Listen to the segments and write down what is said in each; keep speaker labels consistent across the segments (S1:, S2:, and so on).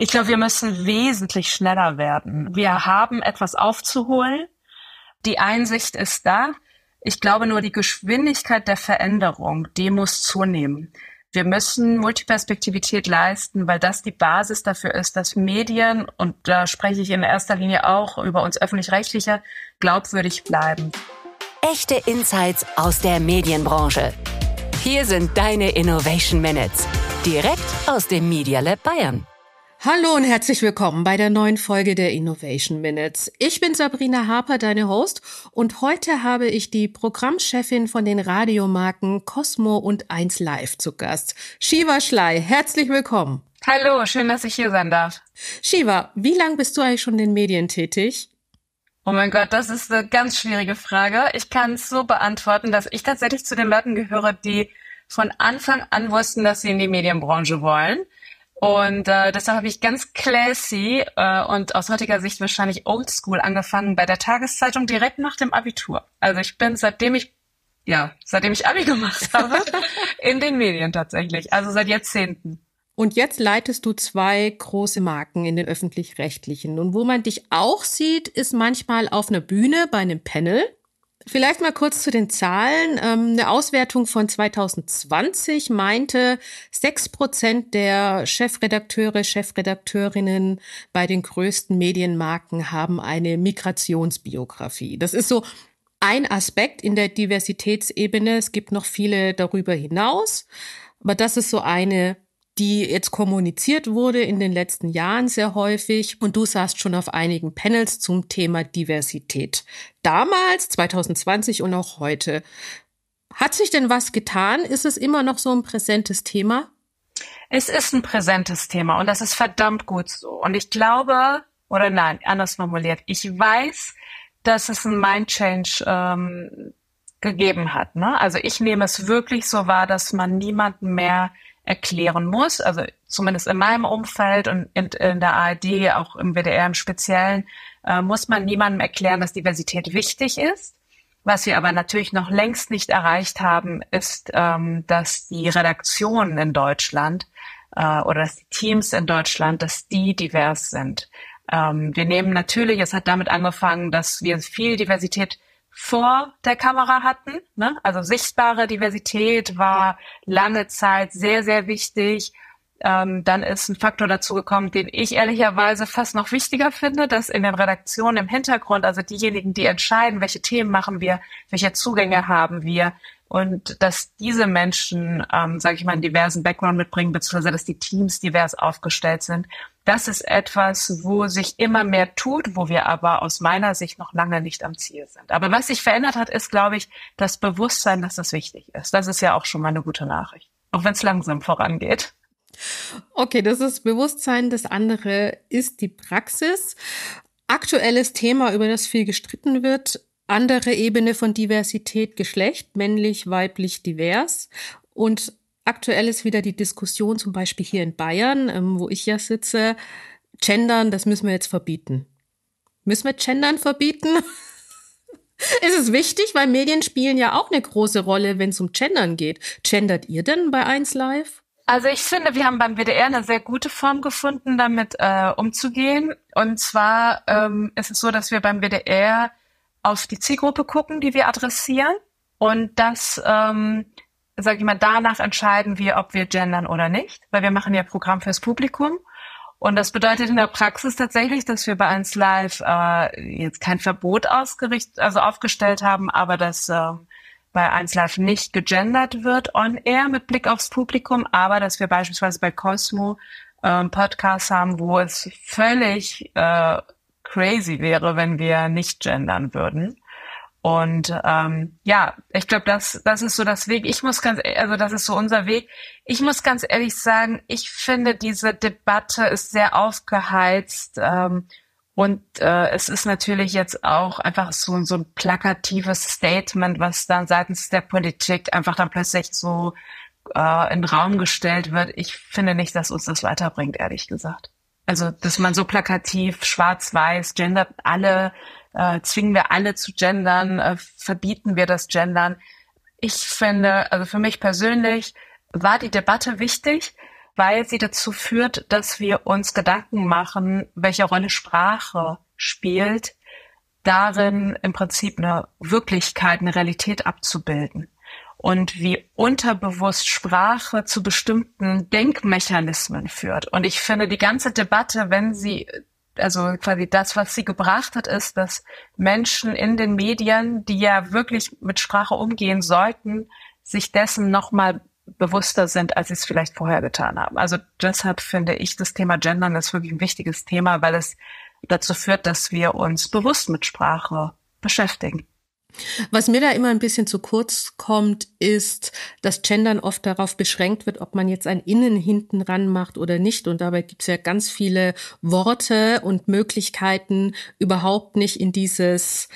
S1: Ich glaube, wir müssen wesentlich schneller werden. Wir haben etwas aufzuholen. Die Einsicht ist da. Ich glaube nur, die Geschwindigkeit der Veränderung, die muss zunehmen. Wir müssen Multiperspektivität leisten, weil das die Basis dafür ist, dass Medien, und da spreche ich in erster Linie auch über uns öffentlich-rechtliche, glaubwürdig bleiben.
S2: Echte Insights aus der Medienbranche. Hier sind deine Innovation Minutes. Direkt aus dem Media Lab Bayern.
S3: Hallo und herzlich willkommen bei der neuen Folge der Innovation Minutes. Ich bin Sabrina Harper, deine Host, und heute habe ich die Programmchefin von den Radiomarken Cosmo und 1 Live zu Gast. Shiva Schley, herzlich willkommen.
S1: Hallo, schön, dass ich hier sein darf.
S3: Shiva, wie lange bist du eigentlich schon in den Medien tätig?
S1: Oh mein Gott, das ist eine ganz schwierige Frage. Ich kann es so beantworten, dass ich tatsächlich zu den Leuten gehöre, die von Anfang an wussten, dass sie in die Medienbranche wollen. Und äh, deshalb habe ich ganz classy äh, und aus heutiger Sicht wahrscheinlich oldschool angefangen bei der Tageszeitung direkt nach dem Abitur. Also ich bin seitdem ich ja, seitdem ich Abi gemacht habe, in den Medien tatsächlich. Also seit Jahrzehnten.
S3: Und jetzt leitest du zwei große Marken in den öffentlich-rechtlichen. Und wo man dich auch sieht, ist manchmal auf einer Bühne bei einem Panel. Vielleicht mal kurz zu den Zahlen. Ähm, eine Auswertung von 2020 meinte, sechs Prozent der Chefredakteure, Chefredakteurinnen bei den größten Medienmarken haben eine Migrationsbiografie. Das ist so ein Aspekt in der Diversitätsebene. Es gibt noch viele darüber hinaus. Aber das ist so eine die jetzt kommuniziert wurde in den letzten Jahren sehr häufig. Und du saßt schon auf einigen Panels zum Thema Diversität. Damals, 2020 und auch heute. Hat sich denn was getan? Ist es immer noch so ein präsentes Thema?
S1: Es ist ein präsentes Thema und das ist verdammt gut so. Und ich glaube, oder nein, anders formuliert, ich weiß, dass es ein Mind-Change ähm, gegeben hat. Ne? Also ich nehme es wirklich so wahr, dass man niemanden mehr erklären muss, also zumindest in meinem Umfeld und in, in der ARD, auch im WDR im Speziellen, äh, muss man niemandem erklären, dass Diversität wichtig ist. Was wir aber natürlich noch längst nicht erreicht haben, ist, ähm, dass die Redaktionen in Deutschland äh, oder dass die Teams in Deutschland, dass die divers sind. Ähm, wir nehmen natürlich, es hat damit angefangen, dass wir viel Diversität vor der Kamera hatten. Ne? Also sichtbare Diversität war lange Zeit sehr, sehr wichtig. Ähm, dann ist ein Faktor dazu gekommen, den ich ehrlicherweise fast noch wichtiger finde, dass in den Redaktionen im Hintergrund, also diejenigen, die entscheiden, welche Themen machen wir, welche Zugänge haben wir, und dass diese Menschen, ähm, sage ich mal, einen diversen Background mitbringen, beziehungsweise dass die Teams divers aufgestellt sind. Das ist etwas, wo sich immer mehr tut, wo wir aber aus meiner Sicht noch lange nicht am Ziel sind. Aber was sich verändert hat, ist, glaube ich, das Bewusstsein, dass das wichtig ist. Das ist ja auch schon mal eine gute Nachricht, auch wenn es langsam vorangeht.
S3: Okay, das ist Bewusstsein. Das andere ist die Praxis. Aktuelles Thema, über das viel gestritten wird, andere Ebene von Diversität, Geschlecht, männlich, weiblich, divers. Und aktuell ist wieder die Diskussion, zum Beispiel hier in Bayern, ähm, wo ich ja sitze, Gendern, das müssen wir jetzt verbieten. Müssen wir Gendern verbieten? ist es wichtig, weil Medien spielen ja auch eine große Rolle, wenn es um Gendern geht. Gendert ihr denn bei 1 Live?
S1: Also ich finde, wir haben beim WDR eine sehr gute Form gefunden, damit äh, umzugehen. Und zwar ähm, ist es so, dass wir beim WDR auf die Zielgruppe gucken, die wir adressieren. Und das, ähm, sage ich mal, danach entscheiden wir, ob wir gendern oder nicht, weil wir machen ja Programm fürs Publikum. Und das bedeutet in der Praxis tatsächlich, dass wir bei 1 Live äh, jetzt kein Verbot ausgerichtet, also aufgestellt haben, aber dass äh, bei 1 Live nicht gegendert wird on air mit Blick aufs Publikum, aber dass wir beispielsweise bei Cosmo äh, Podcasts haben, wo es völlig äh, crazy wäre, wenn wir nicht gendern würden. Und ähm, ja, ich glaube, das, das ist so das Weg. Ich muss ganz, also das ist so unser Weg. Ich muss ganz ehrlich sagen, ich finde, diese Debatte ist sehr aufgeheizt. Ähm, und äh, es ist natürlich jetzt auch einfach so, so ein plakatives Statement, was dann seitens der Politik einfach dann plötzlich so äh, in den Raum gestellt wird. Ich finde nicht, dass uns das weiterbringt, ehrlich gesagt. Also, dass man so plakativ schwarz-weiß gendert alle, äh, zwingen wir alle zu gendern, äh, verbieten wir das Gendern. Ich finde, also für mich persönlich war die Debatte wichtig. weil sie dazu führt, dass wir uns Gedanken machen, welche Rolle Sprache spielt, darin im Prinzip eine Wirklichkeit, eine Realität abzubilden und wie unterbewusst Sprache zu bestimmten Denkmechanismen führt. Und ich finde die ganze Debatte, wenn sie also quasi das, was sie gebracht hat, ist, dass Menschen in den Medien, die ja wirklich mit Sprache umgehen sollten, sich dessen nochmal bewusster sind, als sie es vielleicht vorher getan haben. Also deshalb finde ich, das Thema Gendern ist wirklich ein wichtiges Thema, weil es dazu führt, dass wir uns bewusst mit Sprache beschäftigen.
S3: Was mir da immer ein bisschen zu kurz kommt, ist, dass Gendern oft darauf beschränkt wird, ob man jetzt ein Innen hinten ran macht oder nicht. Und dabei gibt es ja ganz viele Worte und Möglichkeiten, überhaupt nicht in dieses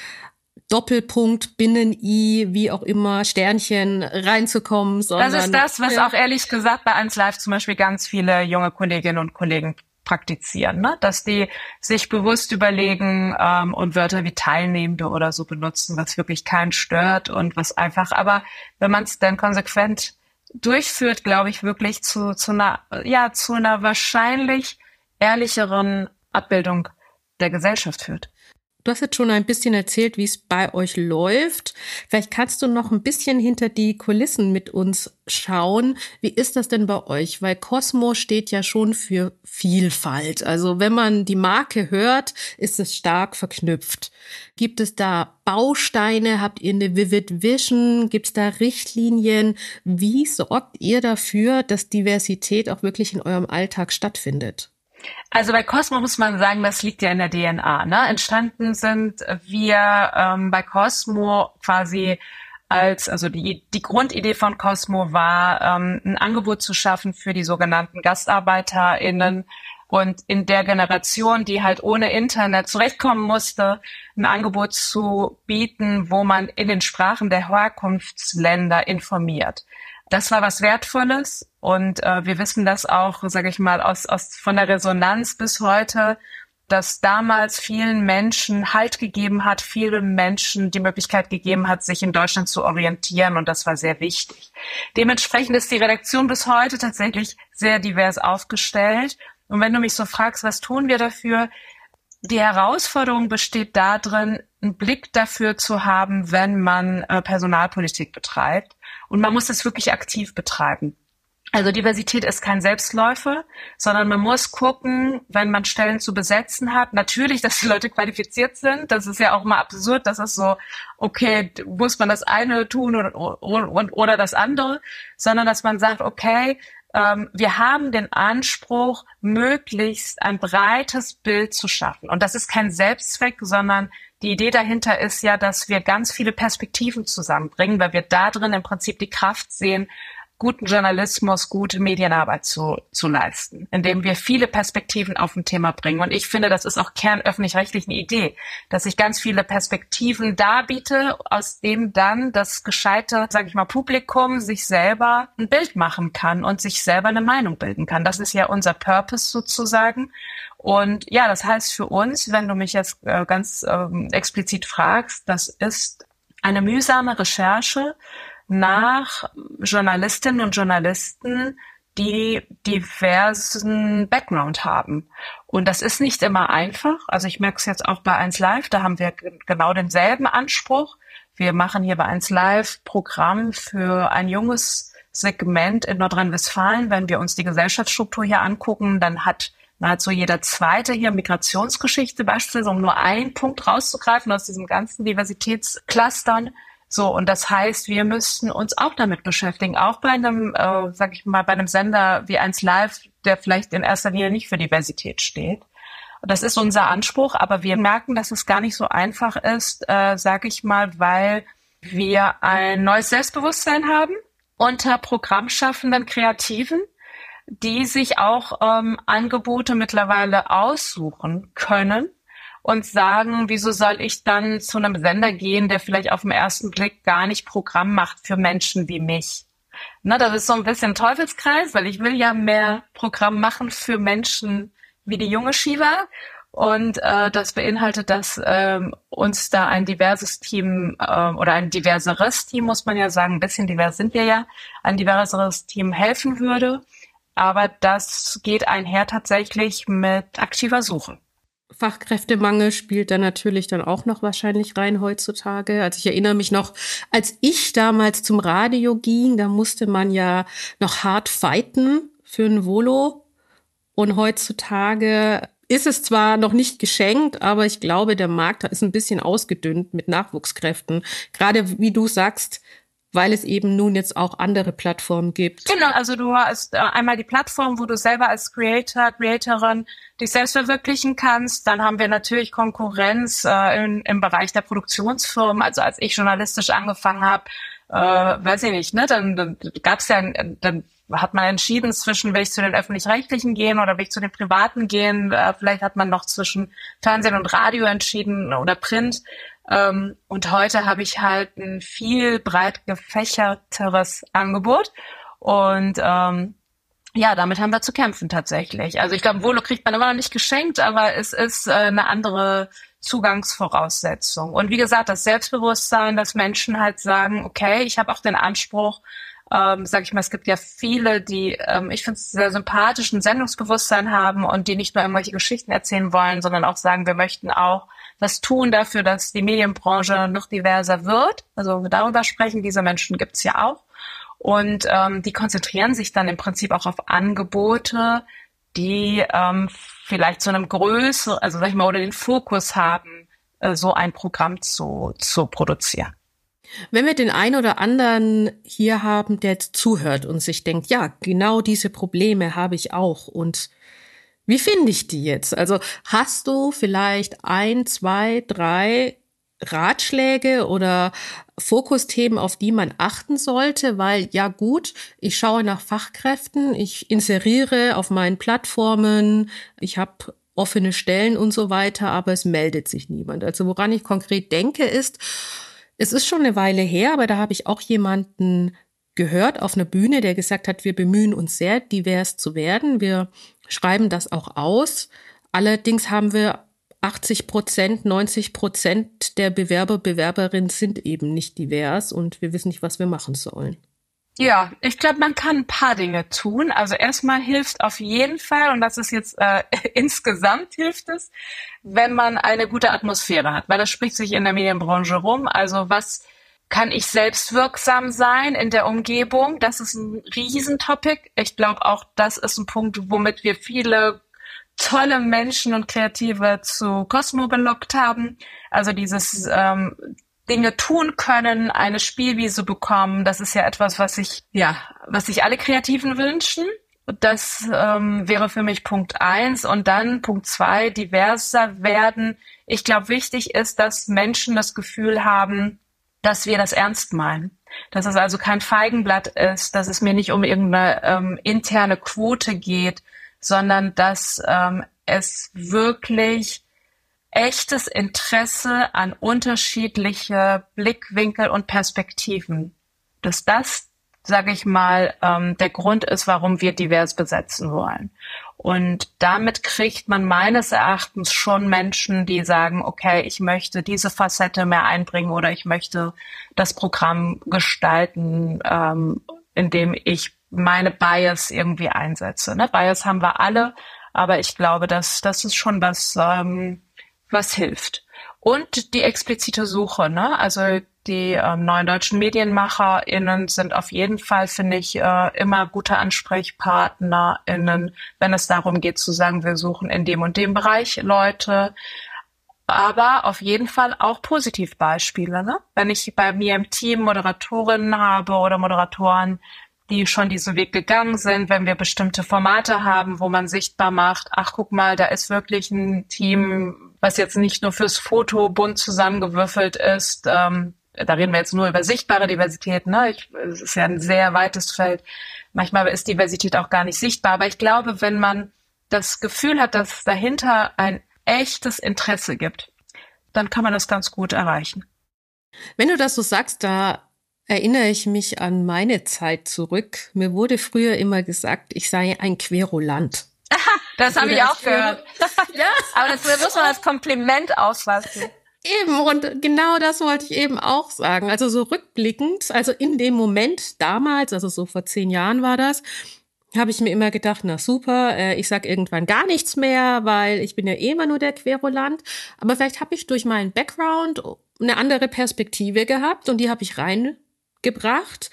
S3: Doppelpunkt, Binnen-I, wie auch immer, Sternchen reinzukommen.
S1: Sondern, das ist das, was ja. auch ehrlich gesagt bei 1 Live zum Beispiel ganz viele junge Kolleginnen und Kollegen praktizieren, ne? dass die sich bewusst überlegen ähm, und Wörter wie Teilnehmende oder so benutzen, was wirklich keinen stört und was einfach, aber wenn man es dann konsequent durchführt, glaube ich, wirklich zu, zu einer, ja, zu einer wahrscheinlich ehrlicheren Abbildung der Gesellschaft führt.
S3: Du hast jetzt schon ein bisschen erzählt, wie es bei euch läuft. Vielleicht kannst du noch ein bisschen hinter die Kulissen mit uns schauen. Wie ist das denn bei euch? Weil Cosmo steht ja schon für Vielfalt. Also wenn man die Marke hört, ist es stark verknüpft. Gibt es da Bausteine? Habt ihr eine Vivid Vision? Gibt es da Richtlinien? Wie sorgt ihr dafür, dass Diversität auch wirklich in eurem Alltag stattfindet?
S1: Also bei Cosmo muss man sagen, das liegt ja in der DNA. Ne? Entstanden sind wir ähm, bei Cosmo quasi als, also die, die Grundidee von Cosmo war, ähm, ein Angebot zu schaffen für die sogenannten GastarbeiterInnen und in der Generation, die halt ohne Internet zurechtkommen musste, ein Angebot zu bieten, wo man in den Sprachen der Herkunftsländer informiert das war was Wertvolles und äh, wir wissen das auch, sage ich mal, aus, aus von der Resonanz bis heute, dass damals vielen Menschen Halt gegeben hat, vielen Menschen die Möglichkeit gegeben hat, sich in Deutschland zu orientieren und das war sehr wichtig. Dementsprechend ist die Redaktion bis heute tatsächlich sehr divers aufgestellt und wenn du mich so fragst, was tun wir dafür? Die Herausforderung besteht darin, einen Blick dafür zu haben, wenn man äh, Personalpolitik betreibt und man muss das wirklich aktiv betreiben. Also Diversität ist kein Selbstläufer, sondern man muss gucken, wenn man Stellen zu besetzen hat, natürlich, dass die Leute qualifiziert sind. Das ist ja auch mal absurd, dass es so, okay, muss man das eine tun oder, oder, oder das andere, sondern dass man sagt, okay, ähm, wir haben den Anspruch, möglichst ein breites Bild zu schaffen. Und das ist kein Selbstzweck, sondern die Idee dahinter ist ja, dass wir ganz viele Perspektiven zusammenbringen, weil wir da drin im Prinzip die Kraft sehen, guten Journalismus, gute Medienarbeit zu, zu leisten, indem wir viele Perspektiven auf ein Thema bringen. Und ich finde, das ist auch kernöffentlich-rechtlich eine Idee, dass ich ganz viele Perspektiven darbiete, aus dem dann das gescheite, sage ich mal, Publikum sich selber ein Bild machen kann und sich selber eine Meinung bilden kann. Das ist ja unser Purpose sozusagen. Und ja, das heißt für uns, wenn du mich jetzt äh, ganz ähm, explizit fragst, das ist eine mühsame Recherche nach Journalistinnen und Journalisten, die diversen Background haben. Und das ist nicht immer einfach. Also ich merke es jetzt auch bei 1 Live, da haben wir genau denselben Anspruch. Wir machen hier bei 1 Live Programm für ein junges Segment in Nordrhein-Westfalen. Wenn wir uns die Gesellschaftsstruktur hier angucken, dann hat nahezu jeder zweite hier Migrationsgeschichte beispielsweise, um nur einen Punkt rauszugreifen aus diesem ganzen Diversitätsclustern. So, und das heißt, wir müssten uns auch damit beschäftigen, auch bei einem, äh, sag ich mal, bei einem Sender wie 1 Live, der vielleicht in erster Linie nicht für Diversität steht. Und das ist unser Anspruch, aber wir merken, dass es gar nicht so einfach ist, äh, sag ich mal, weil wir ein neues Selbstbewusstsein haben unter Programmschaffenden Kreativen, die sich auch ähm, Angebote mittlerweile aussuchen können und sagen, wieso soll ich dann zu einem Sender gehen, der vielleicht auf den ersten Blick gar nicht Programm macht für Menschen wie mich. Na, das ist so ein bisschen Teufelskreis, weil ich will ja mehr Programm machen für Menschen wie die junge Shiva. Und äh, das beinhaltet, dass ähm, uns da ein diverses Team äh, oder ein diverseres Team, muss man ja sagen, ein bisschen divers sind wir ja, ein diverseres Team helfen würde aber das geht einher tatsächlich mit aktiver Suche.
S3: Fachkräftemangel spielt da natürlich dann auch noch wahrscheinlich rein heutzutage. Also ich erinnere mich noch, als ich damals zum Radio ging, da musste man ja noch hart fighten für ein Volo. Und heutzutage ist es zwar noch nicht geschenkt, aber ich glaube, der Markt ist ein bisschen ausgedünnt mit Nachwuchskräften. Gerade wie du sagst, weil es eben nun jetzt auch andere Plattformen gibt.
S1: Genau, also du hast äh, einmal die Plattform, wo du selber als Creator, Creatorin dich selbst verwirklichen kannst. Dann haben wir natürlich Konkurrenz äh, in, im Bereich der Produktionsfirmen. Also als ich journalistisch angefangen habe, äh, weiß ich nicht, ne, dann, dann gab es ja, dann hat man entschieden zwischen, will ich zu den öffentlich-rechtlichen gehen oder will ich zu den privaten gehen. Äh, vielleicht hat man noch zwischen Fernsehen und Radio entschieden oder Print. Ähm, und heute habe ich halt ein viel breit gefächerteres Angebot. Und ähm, ja, damit haben wir zu kämpfen tatsächlich. Also ich glaube, Volo kriegt man immer noch nicht geschenkt, aber es ist äh, eine andere Zugangsvoraussetzung. Und wie gesagt, das Selbstbewusstsein, dass Menschen halt sagen, okay, ich habe auch den Anspruch, ähm, sag ich mal, es gibt ja viele, die, ähm, ich finde es sehr sympathisch, ein Sendungsbewusstsein haben und die nicht nur irgendwelche Geschichten erzählen wollen, sondern auch sagen, wir möchten auch was tun dafür, dass die Medienbranche noch diverser wird. Also darüber sprechen, diese Menschen gibt es ja auch. Und ähm, die konzentrieren sich dann im Prinzip auch auf Angebote, die ähm, vielleicht zu einem größeren, also sag ich mal, oder den Fokus haben, äh, so ein Programm zu, zu produzieren.
S3: Wenn wir den einen oder anderen hier haben, der zuhört und sich denkt, ja, genau diese Probleme habe ich auch und wie finde ich die jetzt? Also hast du vielleicht ein, zwei, drei Ratschläge oder Fokusthemen, auf die man achten sollte, weil ja gut, ich schaue nach Fachkräften, ich inseriere auf meinen Plattformen, ich habe offene Stellen und so weiter, aber es meldet sich niemand. Also woran ich konkret denke ist, es ist schon eine Weile her, aber da habe ich auch jemanden gehört auf einer Bühne, der gesagt hat, wir bemühen uns sehr, divers zu werden. Wir schreiben das auch aus. Allerdings haben wir 80 Prozent, 90 Prozent der Bewerber, Bewerberinnen sind eben nicht divers und wir wissen nicht, was wir machen sollen.
S1: Ja, ich glaube, man kann ein paar Dinge tun. Also erstmal hilft auf jeden Fall, und das ist jetzt äh, insgesamt hilft es, wenn man eine gute Atmosphäre hat, weil das spricht sich in der Medienbranche rum. Also was kann ich selbst wirksam sein in der Umgebung? Das ist ein Riesentopic. Ich glaube auch, das ist ein Punkt, womit wir viele tolle Menschen und Kreative zu Cosmo belockt haben. Also dieses ähm, Dinge tun können, eine Spielwiese bekommen, das ist ja etwas, was sich, ja, was sich alle Kreativen wünschen. Das ähm, wäre für mich Punkt eins. Und dann Punkt zwei, diverser werden. Ich glaube, wichtig ist, dass Menschen das Gefühl haben, dass wir das ernst meinen. Dass es also kein Feigenblatt ist, dass es mir nicht um irgendeine ähm, interne Quote geht, sondern dass ähm, es wirklich echtes Interesse an unterschiedliche Blickwinkel und Perspektiven, dass das, sage ich mal, ähm, der Grund ist, warum wir divers besetzen wollen. Und damit kriegt man meines Erachtens schon Menschen, die sagen, okay, ich möchte diese Facette mehr einbringen oder ich möchte das Programm gestalten, ähm, indem ich meine Bias irgendwie einsetze. Ne? Bias haben wir alle, aber ich glaube, dass das ist schon was, ähm, was hilft. Und die explizite Suche, ne? Also die ähm, neuen deutschen MedienmacherInnen sind auf jeden Fall, finde ich, äh, immer gute AnsprechpartnerInnen, wenn es darum geht zu sagen, wir suchen in dem und dem Bereich Leute. Aber auf jeden Fall auch Positivbeispiele. Ne? Wenn ich bei mir im Team Moderatorinnen habe oder Moderatoren, die schon diesen Weg gegangen sind, wenn wir bestimmte Formate haben, wo man sichtbar macht, ach guck mal, da ist wirklich ein Team, was jetzt nicht nur fürs Foto bunt zusammengewürfelt ist, ähm, da reden wir jetzt nur über sichtbare Diversität, ne? Ich, es ist ja ein sehr weites Feld. Manchmal ist Diversität auch gar nicht sichtbar, aber ich glaube, wenn man das Gefühl hat, dass es dahinter ein echtes Interesse gibt, dann kann man das ganz gut erreichen.
S3: Wenn du das so sagst, da erinnere ich mich an meine Zeit zurück. Mir wurde früher immer gesagt, ich sei ein Querulant.
S1: Das habe ich auch gehört. ja. Aber das muss man als Kompliment ausfassen.
S3: Eben, und genau das wollte ich eben auch sagen. Also so rückblickend, also in dem Moment damals, also so vor zehn Jahren war das, habe ich mir immer gedacht, na super, äh, ich sag irgendwann gar nichts mehr, weil ich bin ja eh immer nur der Querulant. Aber vielleicht habe ich durch meinen Background eine andere Perspektive gehabt und die habe ich reingebracht.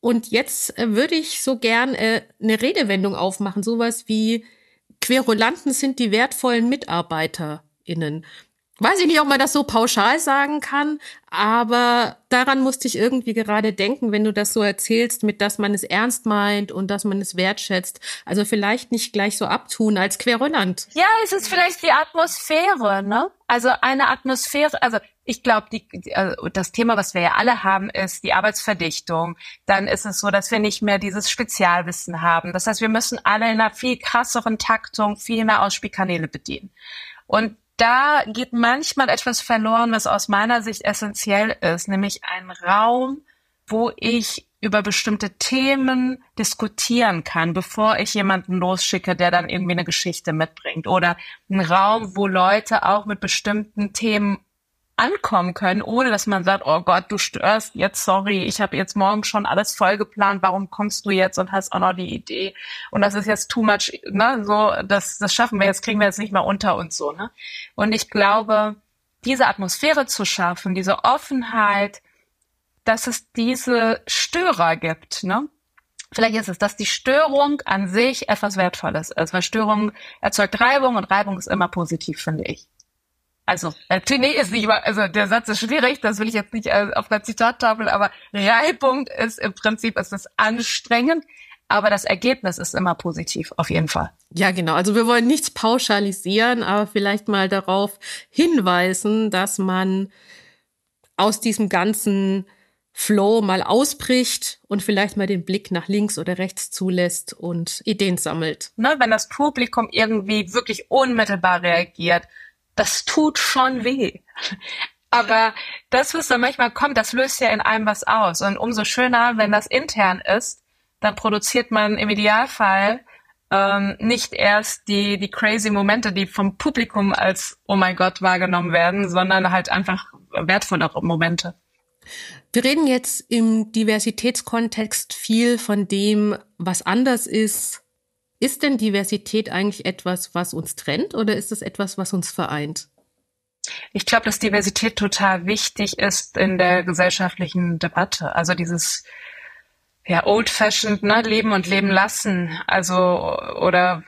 S3: Und jetzt äh, würde ich so gern äh, eine Redewendung aufmachen, sowas wie Querulanten sind die wertvollen MitarbeiterInnen. Weiß ich nicht, ob man das so pauschal sagen kann, aber daran musste ich irgendwie gerade denken, wenn du das so erzählst, mit dass man es ernst meint und dass man es wertschätzt. Also vielleicht nicht gleich so abtun als Querullant.
S1: Ja, es ist vielleicht die Atmosphäre, ne? Also eine Atmosphäre, also ich glaube, also das Thema, was wir ja alle haben, ist die Arbeitsverdichtung. Dann ist es so, dass wir nicht mehr dieses Spezialwissen haben. Das heißt, wir müssen alle in einer viel krasseren Taktung viel mehr Ausspielkanäle bedienen. Und da geht manchmal etwas verloren, was aus meiner Sicht essentiell ist, nämlich ein Raum, wo ich über bestimmte Themen diskutieren kann, bevor ich jemanden losschicke, der dann irgendwie eine Geschichte mitbringt. Oder ein Raum, wo Leute auch mit bestimmten Themen ankommen können, ohne dass man sagt, oh Gott, du störst jetzt, sorry, ich habe jetzt morgen schon alles voll geplant, warum kommst du jetzt und hast auch noch die Idee und das ist jetzt too much, ne, so, das, das schaffen wir jetzt, kriegen wir jetzt nicht mehr unter und so, ne. Und ich glaube, diese Atmosphäre zu schaffen, diese Offenheit, dass es diese Störer gibt, ne. Vielleicht ist es, dass die Störung an sich etwas Wertvolles ist, weil Störung erzeugt Reibung und Reibung ist immer positiv, finde ich. Also, nee, ist nicht immer, also der Satz ist schwierig, das will ich jetzt nicht äh, auf der Zitattafel, aber Reibung ist im Prinzip, ist es anstrengend, aber das Ergebnis ist immer positiv, auf jeden Fall.
S3: Ja, genau. Also wir wollen nichts pauschalisieren, aber vielleicht mal darauf hinweisen, dass man aus diesem ganzen Flow mal ausbricht und vielleicht mal den Blick nach links oder rechts zulässt und Ideen sammelt.
S1: Ne, wenn das Publikum irgendwie wirklich unmittelbar reagiert, das tut schon weh. Aber das, was da manchmal kommt, das löst ja in einem was aus. Und umso schöner, wenn das intern ist, dann produziert man im Idealfall ähm, nicht erst die, die crazy Momente, die vom Publikum als Oh mein Gott wahrgenommen werden, sondern halt einfach wertvollere Momente.
S3: Wir reden jetzt im Diversitätskontext viel von dem, was anders ist, ist denn Diversität eigentlich etwas, was uns trennt oder ist es etwas, was uns vereint?
S1: Ich glaube, dass Diversität total wichtig ist in der gesellschaftlichen Debatte. Also dieses ja old-fashioned ne, Leben und Leben lassen. Also oder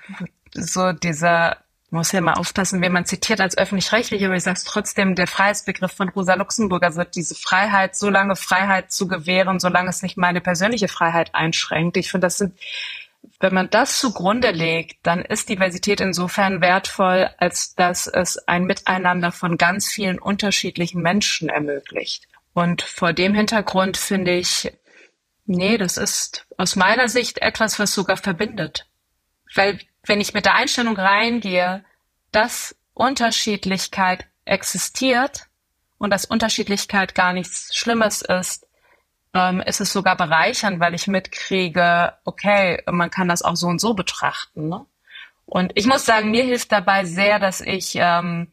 S1: so dieser muss ja mal aufpassen, wen man zitiert als öffentlich-rechtlich, aber ich sage es trotzdem, der Freiheitsbegriff von Rosa Luxemburger wird diese Freiheit, so lange Freiheit zu gewähren, solange es nicht meine persönliche Freiheit einschränkt. Ich finde, das sind wenn man das zugrunde legt, dann ist Diversität insofern wertvoll, als dass es ein Miteinander von ganz vielen unterschiedlichen Menschen ermöglicht. Und vor dem Hintergrund finde ich, nee, das ist aus meiner Sicht etwas, was sogar verbindet. Weil wenn ich mit der Einstellung reingehe, dass Unterschiedlichkeit existiert und dass Unterschiedlichkeit gar nichts Schlimmes ist, ähm, ist es sogar bereichernd, weil ich mitkriege, okay, man kann das auch so und so betrachten. Ne? Und ich muss sagen, mir hilft dabei sehr, dass ich, ähm,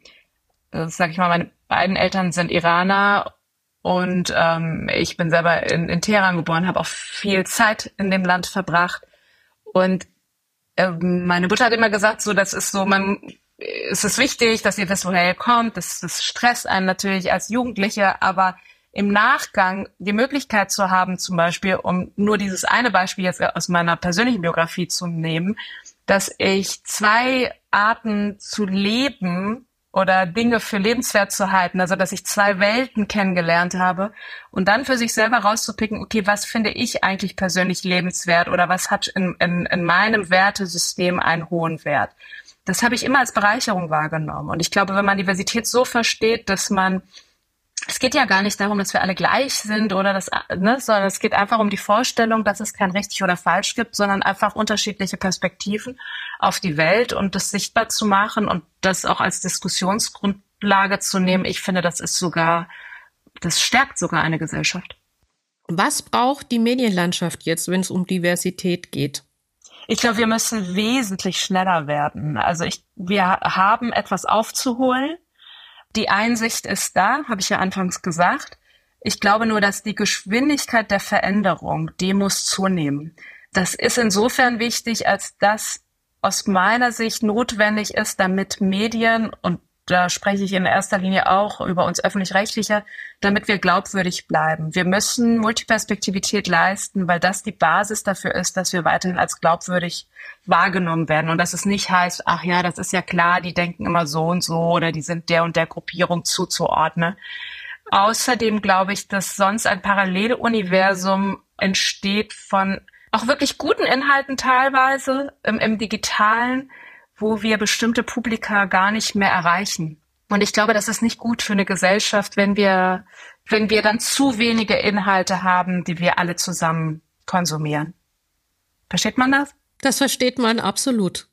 S1: sag ich mal, meine beiden Eltern sind Iraner und ähm, ich bin selber in, in Teheran geboren, habe auch viel Zeit in dem Land verbracht. Und ähm, meine Mutter hat immer gesagt, so das ist so, man es ist wichtig, dass ihr wisst, woher ihr kommt. Das, das stresst einen natürlich als Jugendliche, aber im Nachgang die Möglichkeit zu haben, zum Beispiel, um nur dieses eine Beispiel jetzt aus meiner persönlichen Biografie zu nehmen, dass ich zwei Arten zu leben oder Dinge für lebenswert zu halten, also dass ich zwei Welten kennengelernt habe und dann für sich selber rauszupicken, okay, was finde ich eigentlich persönlich lebenswert oder was hat in, in, in meinem Wertesystem einen hohen Wert. Das habe ich immer als Bereicherung wahrgenommen. Und ich glaube, wenn man Diversität so versteht, dass man es geht ja gar nicht darum, dass wir alle gleich sind oder das, ne, sondern es geht einfach um die Vorstellung, dass es kein richtig oder falsch gibt, sondern einfach unterschiedliche Perspektiven auf die Welt und das sichtbar zu machen und das auch als Diskussionsgrundlage zu nehmen. Ich finde, das ist sogar, das stärkt sogar eine Gesellschaft.
S3: Was braucht die Medienlandschaft jetzt, wenn es um Diversität geht?
S1: Ich glaube, wir müssen wesentlich schneller werden. Also ich, wir haben etwas aufzuholen. Die Einsicht ist da, habe ich ja anfangs gesagt. Ich glaube nur, dass die Geschwindigkeit der Veränderung, die muss zunehmen. Das ist insofern wichtig, als dass aus meiner Sicht notwendig ist, damit Medien und da spreche ich in erster Linie auch über uns öffentlich-rechtliche, damit wir glaubwürdig bleiben. Wir müssen Multiperspektivität leisten, weil das die Basis dafür ist, dass wir weiterhin als glaubwürdig wahrgenommen werden und dass es nicht heißt, ach ja, das ist ja klar, die denken immer so und so oder die sind der und der Gruppierung zuzuordnen. Außerdem glaube ich, dass sonst ein Paralleluniversum entsteht von auch wirklich guten Inhalten teilweise im, im digitalen, wo wir bestimmte Publika gar nicht mehr erreichen. Und ich glaube, das ist nicht gut für eine Gesellschaft, wenn wir, wenn wir dann zu wenige Inhalte haben, die wir alle zusammen konsumieren. Versteht man das?
S3: Das versteht man absolut.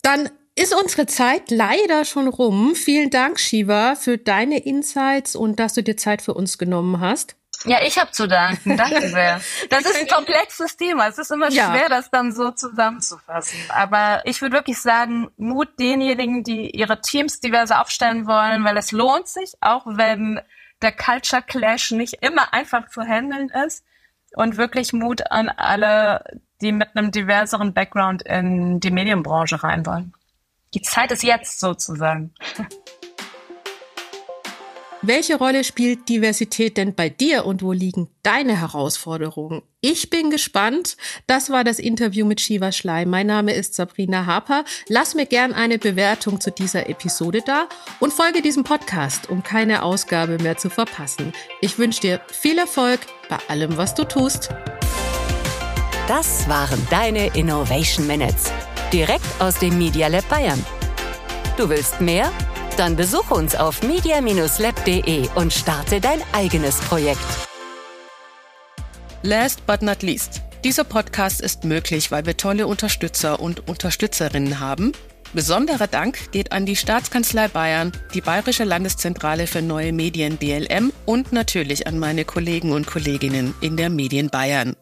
S3: Dann ist unsere Zeit leider schon rum. Vielen Dank, Shiva, für deine Insights und dass du dir Zeit für uns genommen hast.
S1: Ja, ich habe zu danken. Danke sehr. Das ist ein komplexes Thema. Es ist immer ja. schwer, das dann so zusammenzufassen. Aber ich würde wirklich sagen, Mut denjenigen, die ihre Teams diverse aufstellen wollen, weil es lohnt sich, auch wenn der Culture Clash nicht immer einfach zu handeln ist. Und wirklich Mut an alle, die mit einem diverseren Background in die Medienbranche rein wollen. Die Zeit ist jetzt sozusagen.
S3: Welche Rolle spielt Diversität denn bei dir und wo liegen deine Herausforderungen? Ich bin gespannt. Das war das Interview mit Shiva Schley. Mein Name ist Sabrina Harper. Lass mir gern eine Bewertung zu dieser Episode da und folge diesem Podcast, um keine Ausgabe mehr zu verpassen. Ich wünsche dir viel Erfolg bei allem, was du tust.
S2: Das waren deine Innovation Minutes. Direkt aus dem Media Lab Bayern. Du willst mehr? Dann besuche uns auf media-lab.de und starte dein eigenes Projekt.
S3: Last but not least. Dieser Podcast ist möglich, weil wir tolle Unterstützer und Unterstützerinnen haben. Besonderer Dank geht an die Staatskanzlei Bayern, die Bayerische Landeszentrale für neue Medien BLM und natürlich an meine Kollegen und Kolleginnen in der Medien Bayern.